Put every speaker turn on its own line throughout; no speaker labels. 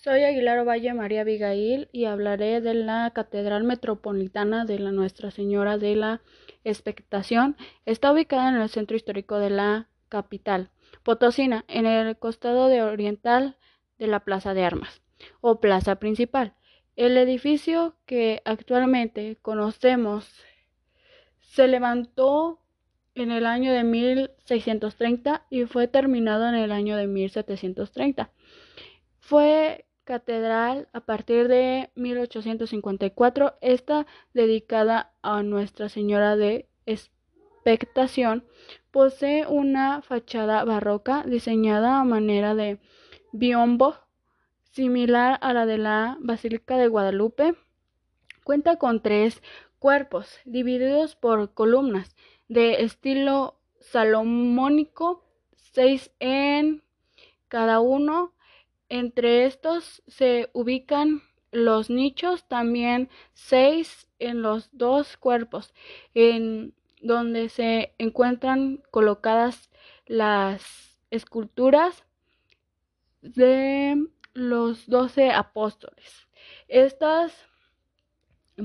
Soy Aguilar Valle María Abigail y hablaré de la Catedral Metropolitana de la Nuestra Señora de la Expectación. Está ubicada en el centro histórico de la capital, Potosina, en el costado de oriental de la Plaza de Armas o Plaza Principal. El edificio que actualmente conocemos se levantó en el año de 1630 y fue terminado en el año de 1730. Fue catedral a partir de 1854, esta dedicada a Nuestra Señora de Expectación, posee una fachada barroca diseñada a manera de biombo, similar a la de la Basílica de Guadalupe. Cuenta con tres cuerpos divididos por columnas de estilo salomónico, seis en cada uno entre estos se ubican los nichos, también seis en los dos cuerpos, en donde se encuentran colocadas las esculturas de los doce apóstoles. Estas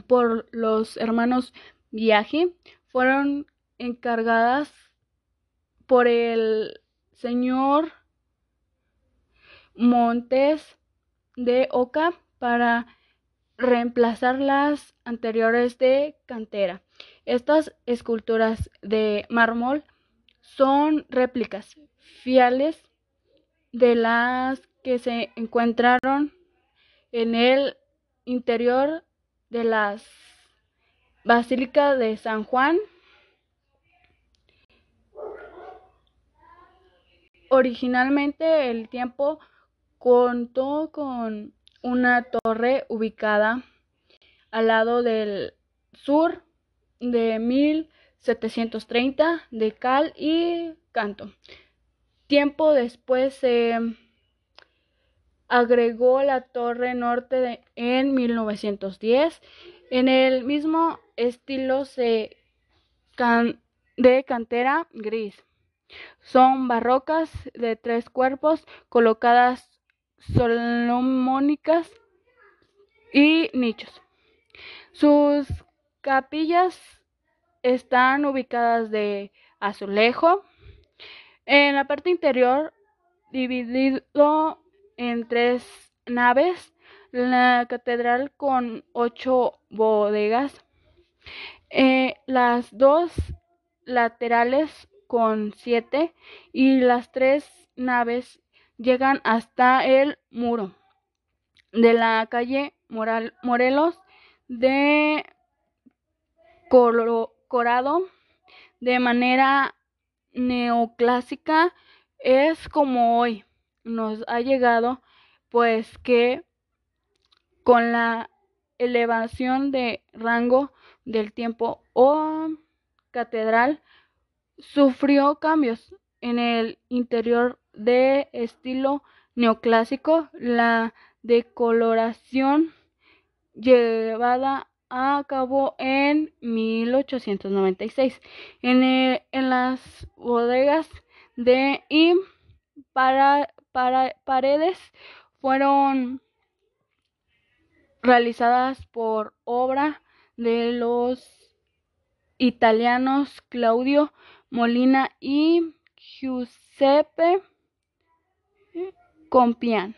por los hermanos Viaje fueron encargadas por el señor Montes de Oca para reemplazar las anteriores de cantera. Estas esculturas de mármol son réplicas fiales de las que se encontraron en el interior de la Basílica de San Juan. Originalmente el tiempo Contó con una torre ubicada al lado del sur de 1730 de cal y canto. Tiempo después se agregó la torre norte en 1910. En el mismo estilo se de cantera gris. Son barrocas de tres cuerpos colocadas solomónicas y nichos. Sus capillas están ubicadas de azulejo. En la parte interior, dividido en tres naves, la catedral con ocho bodegas, eh, las dos laterales con siete y las tres naves llegan hasta el muro de la calle Morelos de Corado de manera neoclásica es como hoy. Nos ha llegado pues que con la elevación de rango del tiempo o catedral sufrió cambios en el interior de estilo neoclásico, la decoloración llevada a cabo en 1896 en, en las bodegas de y para, para, paredes fueron realizadas por obra de los italianos Claudio Molina y Giuseppe Compián.